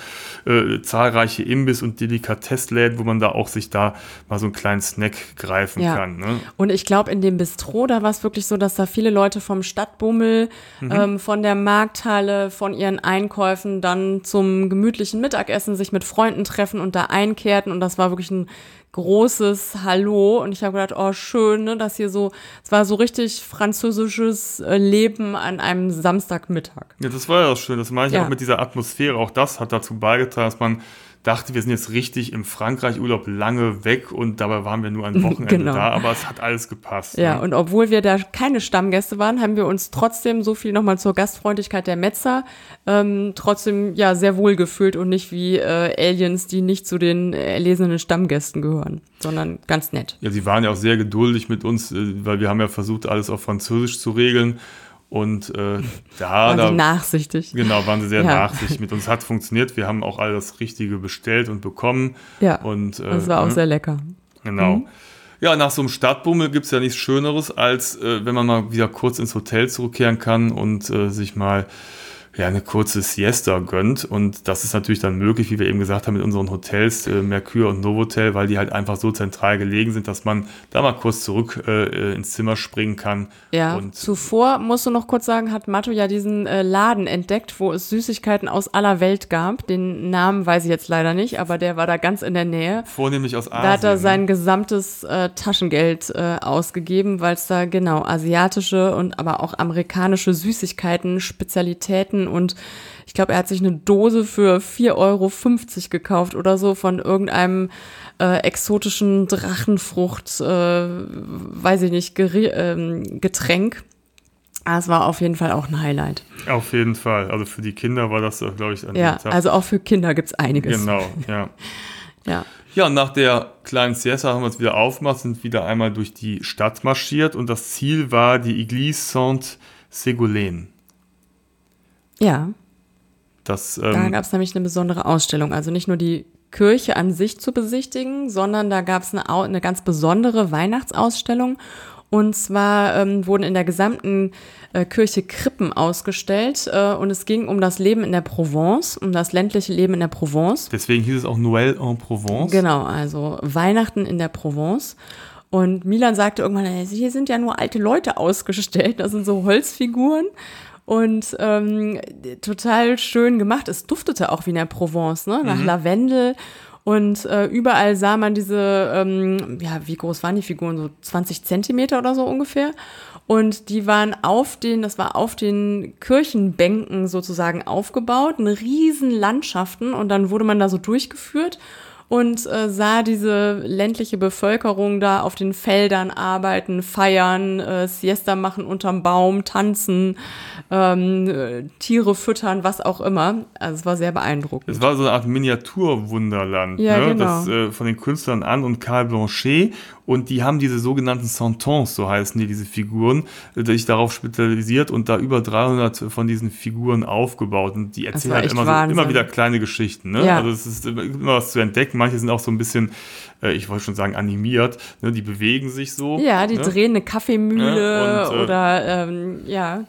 äh, zahlreiche Imbiss- und Delikatessläden, wo man da auch sich da mal so einen kleinen Snack greifen Ja. kann. Ne? Und ich glaube, in dem Bistro, da war es wirklich so, dass da viele Leute vom Stadtbummel, Mhm. ähm, von der Markthalle, von ihren Einkäufen dann zum gemütlichen Mittagessen sich mit Freunden treffen und da einkehrten. Und das war wirklich ein großes Hallo. Und ich habe gedacht, oh, schön, ne, dass hier so, es war so richtig französisches äh, Leben an einem Samstagmittag. Ja, das war ja schön. Das meine ich Ja. auch mit dieser Atmosphäre. Auch das hat dazu beigetragen, dass man dachte, wir sind jetzt richtig im Frankreich-Urlaub lange weg und dabei waren wir nur ein Wochenende Genau. da, aber es hat alles gepasst. Ja, ne? und obwohl wir da keine Stammgäste waren, haben wir uns trotzdem so viel nochmal zur Gastfreundlichkeit der Metzer ähm, trotzdem ja sehr wohl gefühlt und nicht wie äh, Aliens, die nicht zu den erlesenen Stammgästen gehören, sondern ganz nett. Ja, sie waren ja auch sehr geduldig mit uns, äh, weil wir haben ja versucht, alles auf Französisch zu regeln. Und äh, <laughs> da, Waren da die nachsichtig. genau, waren sie sehr Ja. nachsichtig mit uns. Hat funktioniert. Wir haben auch alles Richtige bestellt und bekommen. Ja, Und äh, das war auch ne? sehr lecker. Genau. Mhm. Ja, nach so einem Stadtbummel gibt es ja nichts Schöneres, als äh, wenn man mal wieder kurz ins Hotel zurückkehren kann und äh, sich mal ja, eine kurze Siesta gönnt. Und das ist natürlich dann möglich, wie wir eben gesagt haben, mit unseren Hotels, äh, Mercure und Novotel, weil die halt einfach so zentral gelegen sind, dass man da mal kurz zurück äh, ins Zimmer springen kann. Ja, Und zuvor, musst du noch kurz sagen, hat Matto ja diesen äh, Laden entdeckt, wo es Süßigkeiten aus aller Welt gab. Den Namen weiß ich jetzt leider nicht, aber der war da ganz in der Nähe. vornehmlich aus Asien. Da hat er ne? sein gesamtes äh, Taschengeld äh, ausgegeben, weil es da genau asiatische und aber auch amerikanische Süßigkeiten, Spezialitäten und ich glaube, er hat sich eine Dose für 4,50 Euro gekauft oder so von irgendeinem äh, exotischen Drachenfrucht, äh, weiß ich nicht, Geri ähm, Getränk. Ah, Es war auf jeden Fall auch ein Highlight. Auf jeden Fall. Also für die Kinder war das, glaube ich, an Ja, also auch für Kinder gibt's einiges. genau, ja. <laughs> Ja. Ja, und nach der kleinen Siesta haben wir uns wieder aufgemacht, sind wieder einmal durch die Stadt marschiert und das Ziel war die Église Saint-Ségolène. Ja. Das, Da ähm, gab es nämlich eine besondere Ausstellung. Also nicht nur die Kirche an sich zu besichtigen, sondern da gab es eine, eine ganz besondere Weihnachtsausstellung. Und zwar ähm, wurden in der gesamten äh, Kirche Krippen ausgestellt äh, und es ging um das Leben in der Provence, um das ländliche Leben in der Provence. deswegen hieß es auch Noël en Provence. Genau, also Weihnachten in der Provence. Und Milan sagte irgendwann, "Äh, hier sind ja nur alte Leute ausgestellt, das sind so Holzfiguren. Und ähm, total schön gemacht. Es duftete auch wie in der Provence, ne? nach Lavendel. Und äh, überall sah man diese, ähm, ja, wie groß waren die Figuren? So 20 Zentimeter oder so ungefähr. Und die waren auf den, das war auf den Kirchenbänken sozusagen aufgebaut, eine riesen Landschaften. Und dann wurde man da so durchgeführt und äh, sah diese ländliche Bevölkerung da auf den Feldern arbeiten, feiern, äh, Siesta machen unterm Baum, tanzen, ähm, äh, Tiere füttern, was auch immer. Also es war sehr beeindruckend. Es war so eine Art Miniaturwunderland Ja, ne? genau. das, äh, von den Künstlern Anne und Karl Blanchet. Und die haben diese sogenannten Santons, so heißen die, diese Figuren, sich darauf spezialisiert und da über 300 von diesen Figuren aufgebaut. Und die erzählen halt immer, so, immer wieder kleine Geschichten. Ne? Ja. Also es ist immer immer was zu entdecken. Manche sind auch so ein bisschen, äh, ich wollte schon sagen, animiert. Ne? Die bewegen sich so. Ja, die ne? drehen eine Kaffeemühle Ja, und, äh, oder ähm, ja,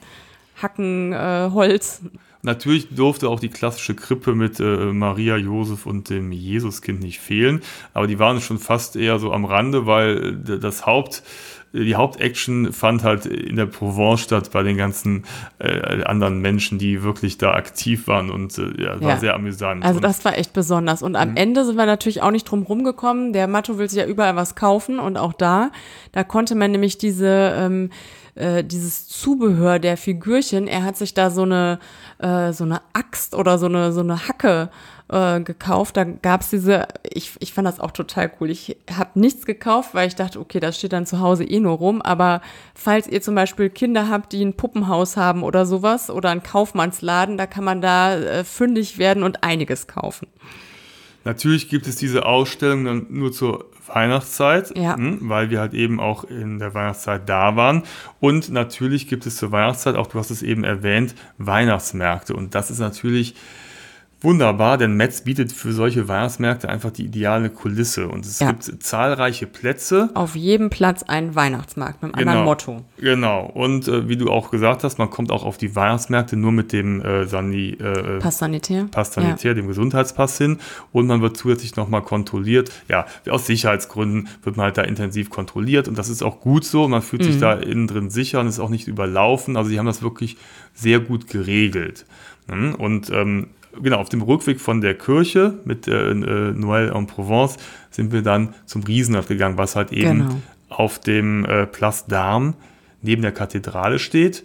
hacken äh, Holz. Natürlich durfte auch die klassische Krippe mit äh, Maria, Josef und dem Jesuskind nicht fehlen, aber die waren schon fast eher so am Rande, weil äh, das Haupt, die Hauptaction fand halt in der Provence statt bei den ganzen äh, anderen Menschen, die wirklich da aktiv waren und äh, ja, war Ja. sehr amüsant. Also und, das war echt besonders. Und am Ende sind wir natürlich auch nicht drum rumgekommen. Der Matto will sich ja überall was kaufen und auch da, da konnte man nämlich diese, ähm, äh, dieses Zubehör der Figürchen, er hat sich da so eine, äh, so eine Axt oder so eine, so eine Hacke äh, gekauft. Da gab's diese, ich, ich fand das auch total cool. Ich habe nichts gekauft, weil ich dachte, okay, das steht dann zu Hause eh nur rum. Aber falls ihr zum Beispiel Kinder habt, die ein Puppenhaus haben oder sowas oder einen Kaufmannsladen, da kann man da äh, fündig werden und einiges kaufen. Natürlich gibt es diese Ausstellung dann nur zur Weihnachtszeit, Ja. hm, weil wir halt eben auch in der Weihnachtszeit da waren. Und natürlich gibt es zur Weihnachtszeit, auch du hast es eben erwähnt, Weihnachtsmärkte. Und das ist natürlich wunderbar, denn Metz bietet für solche Weihnachtsmärkte einfach die ideale Kulisse. Und es Ja. gibt zahlreiche Plätze. Auf jedem Platz ein Weihnachtsmarkt mit einem anderen Motto. Genau. Und äh, wie du auch gesagt hast, man kommt auch auf die Weihnachtsmärkte nur mit dem äh, Sani, äh, Pass sanitär. Pass sanitär, dem Gesundheitspass hin und man wird zusätzlich nochmal kontrolliert. Ja, aus Sicherheitsgründen wird man halt da intensiv kontrolliert und das ist auch gut so. Man fühlt Mhm. sich da innen drin sicher und ist auch nicht überlaufen. Also die haben das wirklich sehr gut geregelt. Mhm, Und ähm, genau, auf dem Rückweg von der Kirche mit äh, äh, Noël en Provence sind wir dann zum Riesenrad gegangen, was halt eben Genau. auf dem äh, Place d'Armes neben der Kathedrale steht.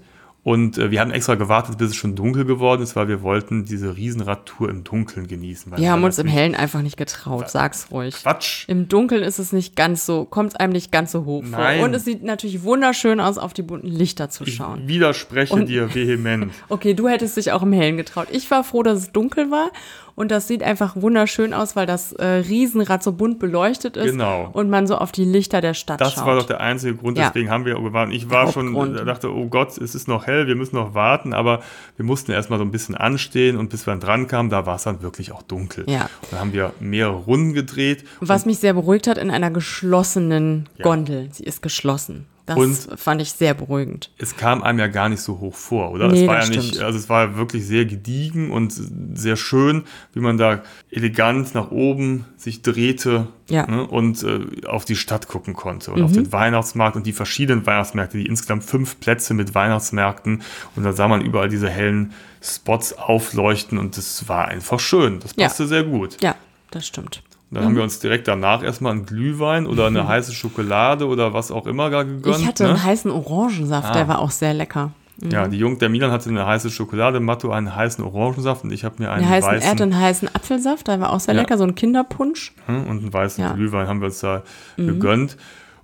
Und äh, wir haben extra gewartet, bis es schon dunkel geworden ist, weil wir wollten diese Riesenradtour im Dunkeln genießen. Wir haben uns im Hellen einfach nicht getraut, sag's ruhig. Quatsch. Im Dunkeln ist es nicht ganz so, kommt es einem nicht ganz so hoch Nein. vor. Und es sieht natürlich wunderschön aus, auf die bunten Lichter zu schauen. Widerspreche Und- dir vehement. <laughs> Okay, du hättest dich auch im Hellen getraut. Ich war froh, dass es dunkel war Und das sieht einfach wunderschön aus, weil das äh, Riesenrad so bunt beleuchtet ist. Genau. Und man so auf die Lichter der Stadt Das schaut. war doch der einzige Grund, Ja. deswegen haben wir gewartet. Ich war schon, äh, dachte, oh Gott, es ist noch hell, wir müssen noch warten, aber wir mussten erstmal so ein bisschen anstehen und bis wir dann dran kamen, da war es dann wirklich auch dunkel. Ja. Dann haben wir mehrere Runden gedreht. Was mich sehr beruhigt hat, in einer geschlossenen Ja. Gondel. Sie ist geschlossen. Das Und- fand ich sehr beruhigend. Es kam einem ja gar nicht so hoch vor, oder? Nee, es war das ja nicht, stimmt. also es war wirklich sehr gediegen und sehr schön, wie man da elegant nach oben sich drehte Ja. ne, und äh, auf die Stadt gucken konnte und Mhm. auf den Weihnachtsmarkt und die verschiedenen Weihnachtsmärkte, die insgesamt fünf Plätze mit Weihnachtsmärkten und da sah man überall diese hellen Spots aufleuchten und das war einfach schön. Das Ja. passte sehr gut. Ja, das stimmt. Dann haben wir uns direkt danach erstmal einen Glühwein oder eine heiße Schokolade oder was auch immer da gegönnt. Mhm. Ich hatte ne? einen heißen Orangensaft, Ah. der war auch sehr lecker. Ja, die Jung, der Milan hatte eine heiße Schokolade, Matto einen heißen Orangensaft und ich habe mir einen Der heißen, er weißen hatte einen heißen Apfelsaft, der war auch sehr Ja. lecker, so ein Kinderpunsch. hm, und einen weißen Ja. Mhm. Glühwein haben wir uns da gegönnt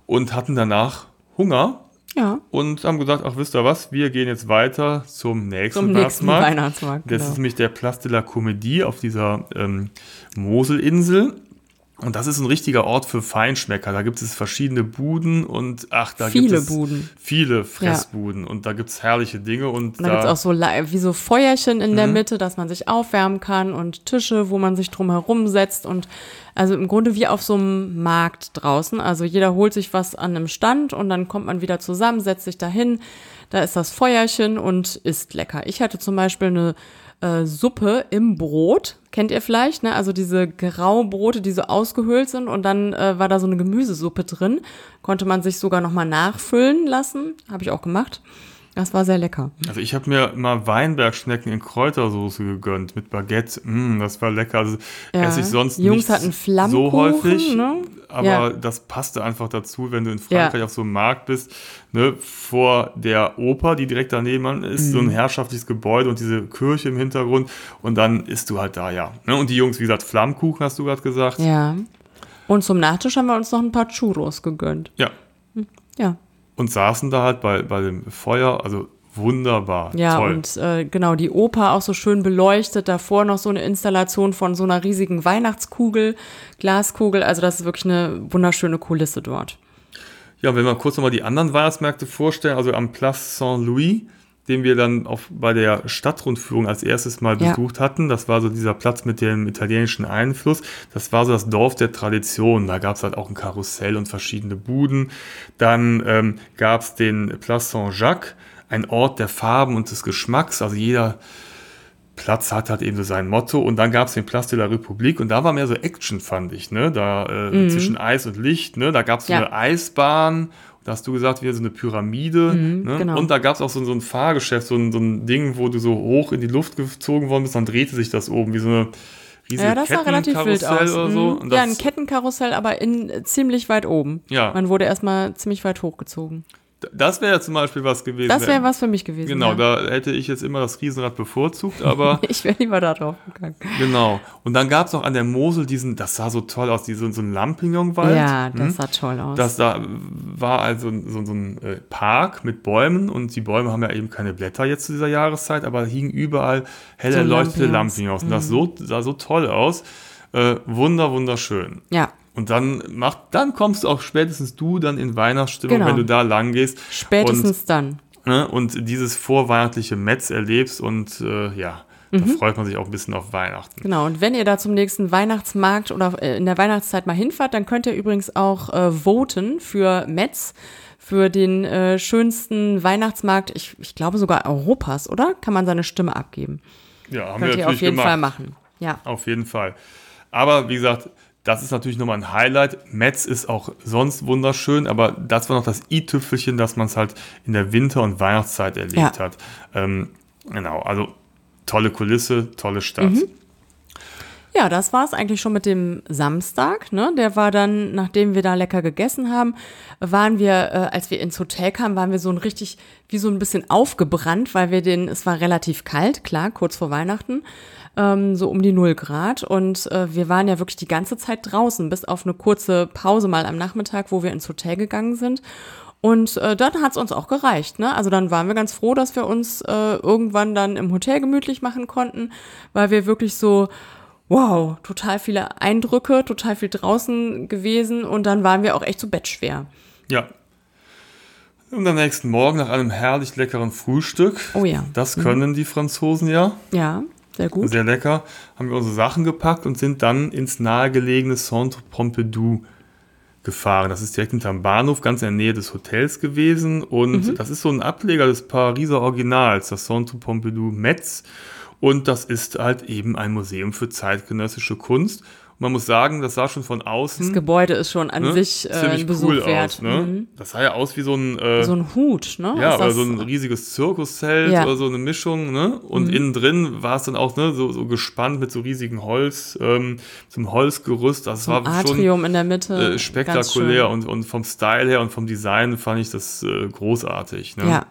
und hatten danach Hunger Ja, und haben gesagt, ach wisst ihr was, wir gehen jetzt weiter zum nächsten zum nächsten Weihnachtsmarkt. Weihnachtsmarkt. Das genau. ist nämlich der Place de la Comédie auf dieser ähm, Moselinsel. Und das ist ein richtiger Ort für Feinschmecker. Da gibt es verschiedene Buden und ach, da gibt Viele es Buden. viele Fressbuden und da gibt es herrliche Dinge und Und da gibt es auch so wie so Feuerchen in Mhm. der Mitte, dass man sich aufwärmen kann und Tische, wo man sich drum herum setzt und also im Grunde wie auf so einem Markt draußen. Also jeder holt sich was an einem Stand und dann kommt man wieder zusammen, setzt sich dahin. Da ist das Feuerchen und isst lecker. Ich hatte zum Beispiel eine äh, Suppe im Brot. Kennt ihr vielleicht, ne? Also diese Graubrote, die so ausgehöhlt sind und dann äh, war da so eine Gemüsesuppe drin. Konnte man sich sogar nochmal nachfüllen lassen. Habe ich auch gemacht. Das war sehr lecker. Also ich habe mir mal Weinbergschnecken in Kräutersoße gegönnt mit Baguette. Mm, das war lecker. Also Ja. esse ich sonst Jungs nicht hatten so häufig. ne? Aber Ja. das passte einfach dazu, wenn du in Ja. Frankreich auf so einem Markt bist, ne, vor der Oper, die direkt daneben ist, Mhm. so ein herrschaftliches Gebäude und diese Kirche im Hintergrund und dann isst du halt da, ja. Ne? Und die Jungs, wie gesagt, Flammkuchen hast du gerade gesagt. Ja. Und zum Nachtisch haben wir uns noch ein paar Churros gegönnt. ja. Ja. Und saßen da halt bei, bei dem Feuer, also wunderbar, Ja, toll. und äh, genau, die Oper auch so schön beleuchtet. Davor noch so eine Installation von so einer riesigen Weihnachtskugel, Glaskugel. Also das ist wirklich eine wunderschöne Kulisse dort. Ja, wenn wir kurz nochmal die anderen Weihnachtsmärkte vorstellen, also am Place Saint-Louis, den wir dann auf, bei der Stadtrundführung als erstes Mal Ja. besucht hatten. Das war so dieser Platz mit dem italienischen Einfluss. Das war so das Dorf der Tradition. Da gab es halt auch ein Karussell und verschiedene Buden. Dann ähm, gab es den Place Saint-Jacques, ein Ort der Farben und des Geschmacks. Also jeder Platz hat halt eben so sein Motto. Und dann gab es den Place de la République und da war mehr so Action, fand ich, ne? Da äh, zwischen Eis und Licht, ne? Da gab es so Mhm. Ja. eine Eisbahn. Da hast du gesagt, wieder so eine Pyramide. ne? genau. Und da gab es auch so, so ein Fahrgeschäft, so ein, so ein Ding, wo du so hoch in die Luft gezogen worden bist, dann drehte sich das oben wie so eine riesige Ja, das sah relativ wild aus. oder so. Mhm. Ja, ein Kettenkarussell, aber in äh, ziemlich weit oben. Ja. Man wurde erstmal ziemlich weit hochgezogen. Das wäre ja zum Beispiel was gewesen. Das wäre was für mich gewesen. Genau, ja. da hätte ich jetzt immer das Riesenrad bevorzugt, aber <laughs> Ich wäre lieber da drauf gegangen. genau. Und dann gab es noch an der Mosel diesen, das sah so toll aus, diesen, so ein Lampignonwald. Ja, das Hm? sah toll aus. Das da war also so, so ein äh, Park mit Bäumen und die Bäume haben ja eben keine Blätter jetzt zu dieser Jahreszeit, aber hingen überall hell So erleuchtete Lampignons. Lampignons. Und das so, sah so toll aus. Äh, wunder, wunderschön. ja, Und dann macht, dann kommst du auch spätestens du dann in Weihnachtsstimmung, Genau. wenn du da lang gehst. spätestens dann. Und, ne, und dieses vorweihnachtliche Metz erlebst und äh, ja, da Mhm. freut man sich auch ein bisschen auf Weihnachten. Genau, und wenn ihr da zum nächsten Weihnachtsmarkt oder äh, in der Weihnachtszeit mal hinfahrt, dann könnt ihr übrigens auch äh, voten für Metz, für den äh, schönsten Weihnachtsmarkt, ich, ich glaube sogar Europas, oder? Kann man seine Stimme abgeben. Ja, haben Könnt wir ihr auf natürlich jeden gemacht. Fall machen. Ja. Auf jeden Fall. Aber wie gesagt, das ist natürlich nochmal ein Highlight. Metz ist auch sonst wunderschön, aber das war noch das i-Tüpfelchen, dass man es halt in der Winter- und Weihnachtszeit erlebt Ja. hat. Ähm, genau, also tolle Kulisse, tolle Stadt. Mhm. Ja, das war's eigentlich schon mit dem Samstag. Ne? Der war dann, nachdem wir da lecker gegessen haben, waren wir, äh, als wir ins Hotel kamen, waren wir so ein richtig, wie so ein bisschen aufgebrannt, weil wir den, es war relativ kalt, klar, kurz vor Weihnachten, ähm, so um die null Grad. Und äh, wir waren ja wirklich die ganze Zeit draußen, bis auf eine kurze Pause mal am Nachmittag, wo wir ins Hotel gegangen sind. Und äh, dann hat's uns auch gereicht. Ne? Also dann waren wir ganz froh, dass wir uns äh, irgendwann dann im Hotel gemütlich machen konnten, weil wir wirklich so wow, total viele Eindrücke, total viel draußen gewesen und dann waren wir auch echt so bettschwer. Ja. Und am nächsten Morgen nach einem herrlich leckeren Frühstück. Oh ja. Das können die Franzosen ja. Ja, sehr gut. Sehr lecker. Haben wir unsere Sachen gepackt und sind dann ins nahegelegene Centre Pompidou gefahren. Das ist direkt hinterm Bahnhof, ganz in der Nähe des Hotels gewesen. Und das ist so ein Ableger des Pariser Originals, das Centre Pompidou Metz. Und das ist halt eben ein Museum für zeitgenössische Kunst. Und man muss sagen, das sah schon von außen Das Gebäude ist schon an ne, sich äh, ein Besuch cool wert. aus. Ne? Mhm. Das sah ja aus wie so ein, äh, So ein Hut, ne? ja, oder so ein riesiges Zirkuszelt Ja. Mhm. oder so eine Mischung. Ne? Und innen drin war es dann auch ne, so, so gespannt mit so riesigen Holz, ähm, zum Holzgerüst. Das so ein war schon Atrium in der Mitte. äh, spektakulär und, und vom Style her und vom Design fand ich das äh, großartig. Ne? Ja,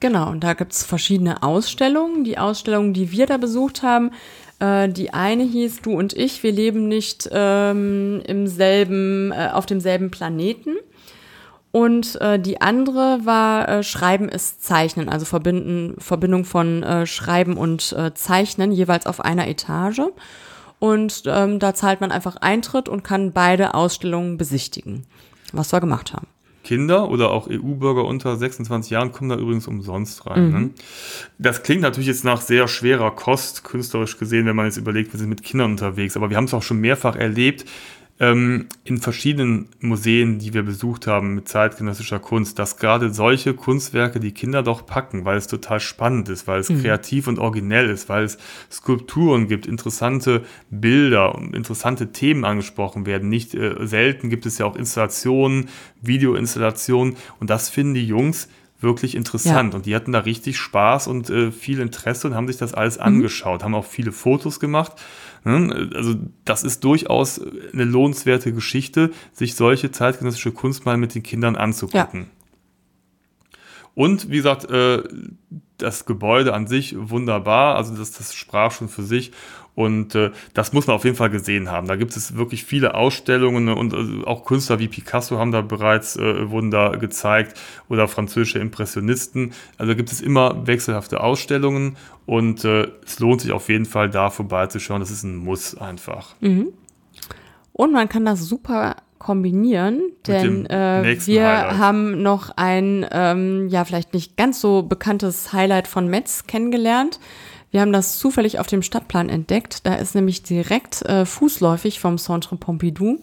genau. Und da gibt's verschiedene Ausstellungen. Die Ausstellung, die wir da besucht haben, äh, die eine hieß Du und ich, wir leben nicht ähm, im selben, äh, auf demselben Planeten. Und äh, die andere war äh, Schreiben ist Zeichnen, also verbinden, Verbindung von äh, Schreiben und äh, Zeichnen, jeweils auf einer Etage. Und ähm, da zahlt man einfach Eintritt und kann beide Ausstellungen besichtigen, was wir gemacht haben. Kinder oder auch EU-Bürger unter 26 Jahren kommen da übrigens umsonst rein. Ne? Das klingt natürlich jetzt nach sehr schwerer Kost, künstlerisch gesehen, wenn man jetzt überlegt, wir sind mit Kindern unterwegs. Aber wir haben es auch schon mehrfach erlebt, ähm, in verschiedenen Museen, die wir besucht haben mit zeitgenössischer Kunst, dass gerade solche Kunstwerke die Kinder doch packen, weil es total spannend ist, weil es kreativ und originell ist, weil es Skulpturen gibt, interessante Bilder und interessante Themen angesprochen werden. Nicht äh, selten gibt es ja auch Installationen, Videoinstallationen und das finden die Jungs wirklich interessant Ja. und die hatten da richtig Spaß und äh, viel Interesse und haben sich das alles angeschaut, haben auch viele Fotos gemacht. Ne? Also das ist durchaus eine lohnenswerte Geschichte, sich solche zeitgenössische Kunst mal mit den Kindern anzugucken. Und wie gesagt, äh, das Gebäude an sich wunderbar, also das, das sprach schon für sich und äh, das muss man auf jeden Fall gesehen haben. Da gibt es wirklich viele Ausstellungen ne, und äh, auch Künstler wie Picasso haben da bereits, äh, wurden da gezeigt oder französische Impressionisten. Also gibt es immer wechselhafte Ausstellungen und äh, es lohnt sich auf jeden Fall da vorbeizuschauen. Das ist ein Muss einfach. Und man kann das super kombinieren, denn äh, wir Highlight. haben noch ein, ähm, ja, vielleicht nicht ganz so bekanntes Highlight von Metz kennengelernt. Wir haben das zufällig auf dem Stadtplan entdeckt. Da ist nämlich direkt äh, fußläufig vom Centre Pompidou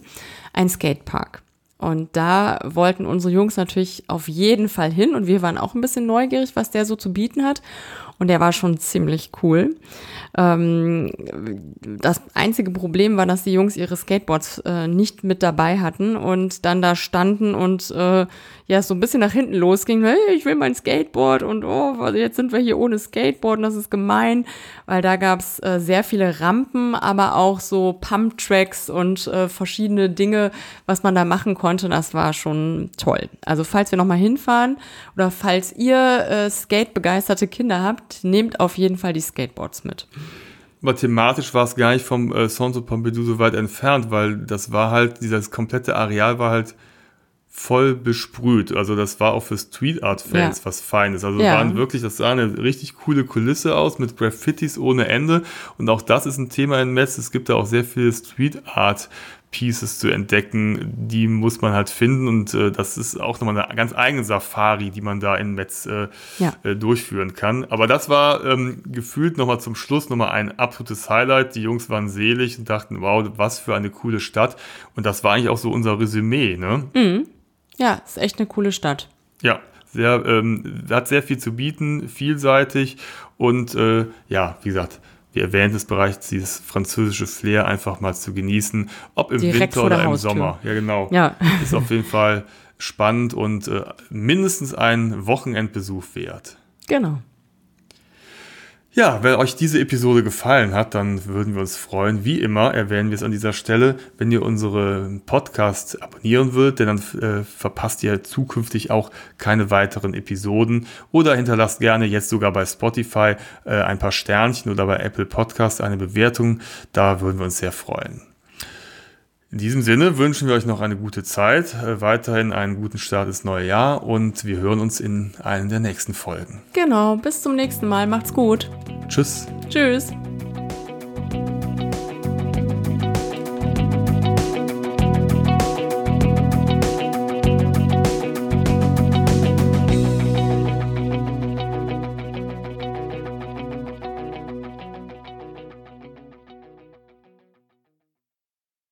ein Skatepark. Und da wollten unsere Jungs natürlich auf jeden Fall hin und wir waren auch ein bisschen neugierig, was der so zu bieten hat. Und der war schon ziemlich cool. Ähm, das einzige Problem war, dass die Jungs ihre Skateboards äh, nicht mit dabei hatten und dann da standen und äh, ja, es so ein bisschen nach hinten losging. Hey, ich will mein Skateboard und oh, jetzt sind wir hier ohne Skateboard und das ist gemein, weil da gab's äh, sehr viele Rampen, aber auch so Pump-Tracks und äh, verschiedene Dinge, was man da machen konnte. Das war schon toll. Also falls wir nochmal hinfahren oder falls ihr äh, Skate-begeisterte Kinder habt, nehmt auf jeden Fall die Skateboards mit. Aber thematisch war es gar nicht vom äh, Centre Pompidou so weit entfernt, weil das war halt, dieses komplette Areal war halt voll besprüht. Also das war auch für Street Art Fans Ja. was Feines. Also Ja. waren wirklich, das sah eine richtig coole Kulisse aus mit Graffitis ohne Ende. Und auch das ist ein Thema in Metz. Es gibt da auch sehr viele Street Art Pieces zu entdecken, die muss man halt finden und äh, das ist auch nochmal eine ganz eigene Safari, die man da in Metz äh, Ja. äh, durchführen kann. Aber das war ähm, gefühlt nochmal zum Schluss nochmal ein absolutes Highlight. Die Jungs waren selig und dachten, wow, was für eine coole Stadt. Und das war eigentlich auch so unser Resümee, ne? Ja, ist echt eine coole Stadt. Ja, sehr, ähm, hat sehr viel zu bieten, vielseitig und äh, ja, wie gesagt, wir erwähnt es bereits, dieses französische Flair einfach mal zu genießen, ob im Direkt Winter oder im Haustür. Sommer. Ja, genau. Ja. <laughs> Ist auf jeden Fall spannend und äh, mindestens ein Wochenendbesuch wert. Genau. Ja, wenn euch diese Episode gefallen hat, dann würden wir uns freuen. Wie immer erwähnen wir es an dieser Stelle, wenn ihr unsere Podcast abonnieren würdet, denn dann äh, verpasst ihr zukünftig auch keine weiteren Episoden oder hinterlasst gerne jetzt sogar bei Spotify äh, ein paar Sternchen oder bei Apple Podcast eine Bewertung. Da würden wir uns sehr freuen. In diesem Sinne wünschen wir euch noch eine gute Zeit, äh, weiterhin einen guten Start ins neue Jahr und wir hören uns in einer der nächsten Folgen. Genau. Bis zum nächsten Mal. Macht's gut. Tschüss. Tschüss.